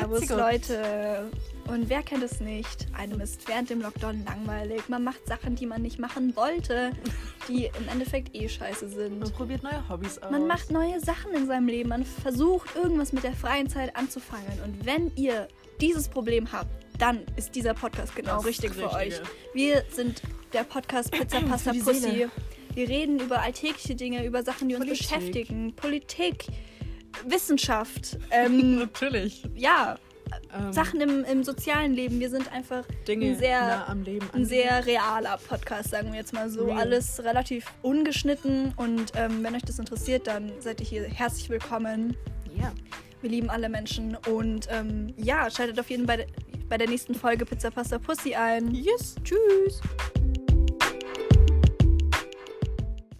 Servus. Leute. Und wer kennt es nicht? Einem ist während dem Lockdown langweilig. Man macht Sachen, die man nicht machen wollte, die im Endeffekt eh scheiße sind. Man probiert neue Hobbys aus. Man macht neue Sachen in seinem Leben. Man versucht irgendwas mit der freien Zeit anzufangen. Und wenn ihr dieses Problem habt, dann ist dieser Podcast genau Das richtig für euch. Wir sind der Podcast Pizza Pasta Pussy. Wir reden über alltägliche Dinge, über Sachen, die uns Politik. beschäftigen. Politik, Wissenschaft, ähm, Natürlich. ja, Ähm, Sachen im, im sozialen Leben. Wir sind einfach Dinge ein sehr, nah am Leben. ein sehr realer Podcast, sagen wir jetzt mal so. Real. Alles relativ ungeschnitten. Und ähm, wenn euch das interessiert, dann seid ihr hier herzlich willkommen. Ja. Wir lieben alle Menschen. Und ähm, ja, schaltet auf jeden Fall bei, bei der nächsten Folge Pizza Pasta Pussy ein. Yes. Tschüss.